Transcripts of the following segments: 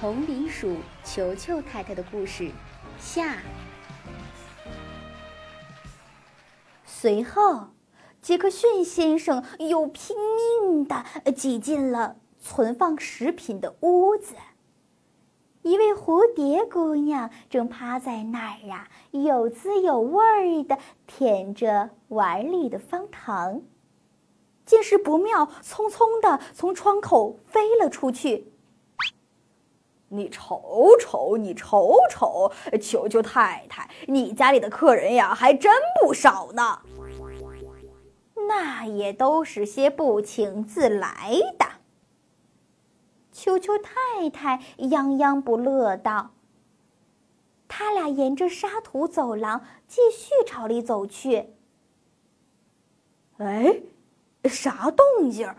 丛林鼠球球太太的故事下。随后，杰克逊先生又拼命的挤进了存放食品的屋子。一位蝴蝶姑娘正趴在那儿啊，有滋有味的舔着碗里的方糖。见势不妙，匆匆地从窗口飞了出去。你瞅瞅，你瞅瞅，球球太太，你家里的客人呀，还真不少呢。那也都是些不请自来的。球球太太泱泱不乐道。他俩沿着沙土走廊继续朝里走去。哎，啥动静儿？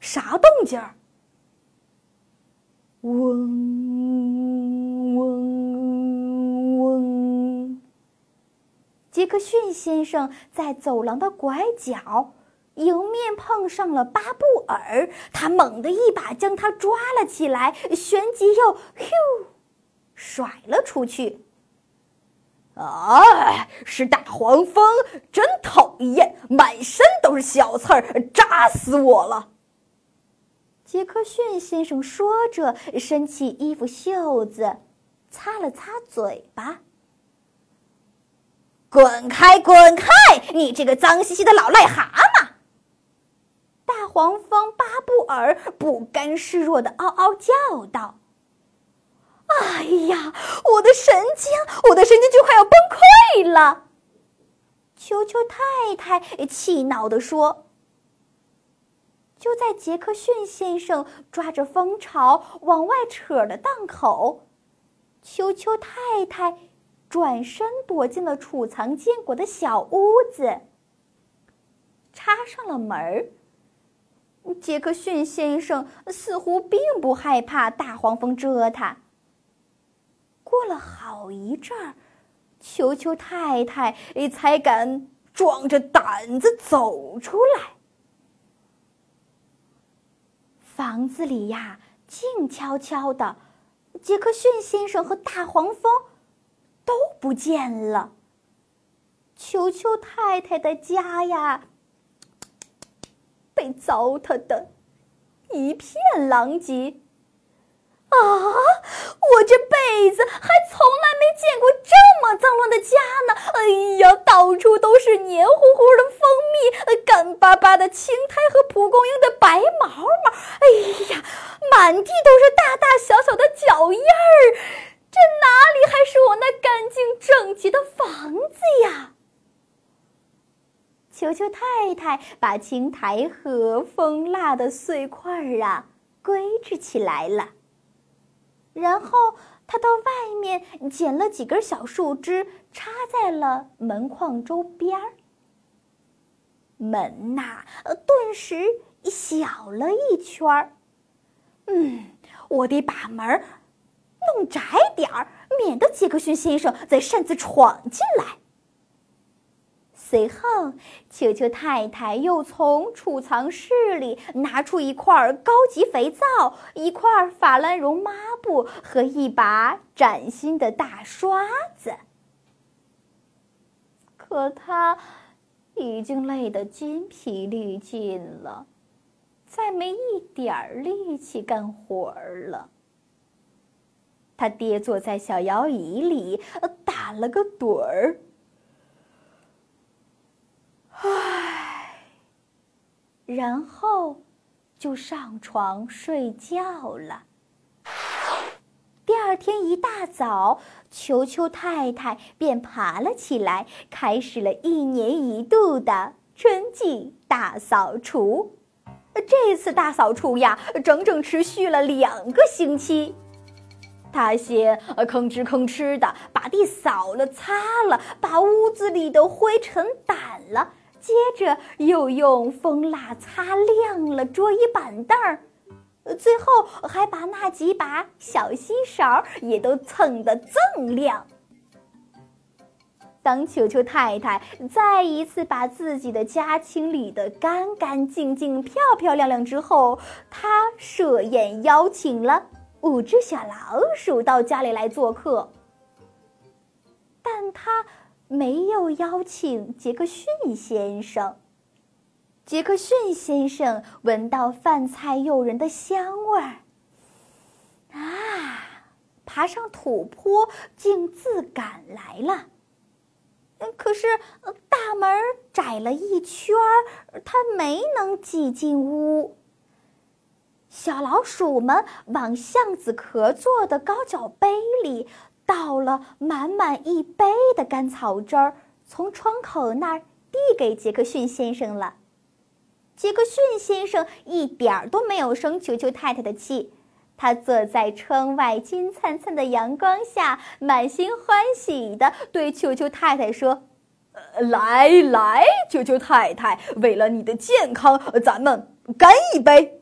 啥动静儿？嗡嗡嗡！杰克逊先生在走廊的拐角迎面碰上了巴布尔，他猛地一把将他抓了起来，旋即又“咻”甩了出去。哎，是大黄蜂，真讨厌，满身都是小刺儿，扎死我了。杰克逊先生说着，伸起衣服袖子，擦了擦嘴巴。“滚开，滚开！你这个脏兮兮的老癞蛤蟆！”大黄蜂巴布尔不甘示弱的嗷嗷叫道。“哎呀，我的神经，我的神经就快要崩溃了！”球球太太气恼地说。就在杰克逊先生抓着蜂巢往外扯的档口，球球太太转身躲进了储藏坚果的小屋子，插上了门儿。杰克逊先生似乎并不害怕大黄蜂蛰他。过了好一阵儿，球球太太才敢壮着胆子走出来。房子里呀，静悄悄的，杰克逊先生和大黄蜂都不见了。球球太太的家呀，被糟蹋的一片狼藉。啊！我这辈子还从来没见过这么脏乱的家呢！哎呀，到处都是黏糊糊的蜂蜜，干巴巴的青苔和蒲公英的白毛毛。哎呀，满地都是大大小小的脚印儿，这哪里还是我那干净整洁的房子呀？球球太太把青苔和蜂蜡的碎块儿啊归置起来了。然后他到外面捡了几根小树枝，插在了门框周边儿。门呐，顿时小了一圈儿。嗯，我得把门弄窄点儿，免得杰克逊先生再擅自闯进来。随后，球球太太又从储藏室里拿出一块高级肥皂、一块法兰绒抹布和一把崭新的大刷子。可他已经累得筋疲力尽了，再没一点力气干活了。他跌坐在小摇椅里，打了个盹儿。唉，然后就上床睡觉了。第二天一大早，球球太太便爬了起来，开始了一年一度的春季大扫除。这次大扫除呀，整整持续了两个星期。他先呃吭哧吭哧的把地扫了、擦了，把屋子里的灰尘掸了。接着又用蜂蜡擦亮了桌椅板凳儿，最后还把那几把小锡勺也都蹭得锃亮。当球球太太再一次把自己的家清理得干干净净、漂漂亮亮之后，她设宴邀请了五只小老鼠到家里来做客，但他没有邀请杰克逊先生。杰克逊先生闻到饭菜诱人的香味儿，啊，爬上土坡，竟自赶来了。可是大门窄了一圈，他没能挤进屋。小老鼠们往橡子壳做的高脚杯里倒了满满一杯的甘草汁儿，从窗口那儿递给杰克逊先生了。杰克逊先生一点儿都没有生球球太太的气，他坐在窗外金灿灿的阳光下，满心欢喜地对球球太太说：“来来，球球太太，为了你的健康，咱们干一杯。”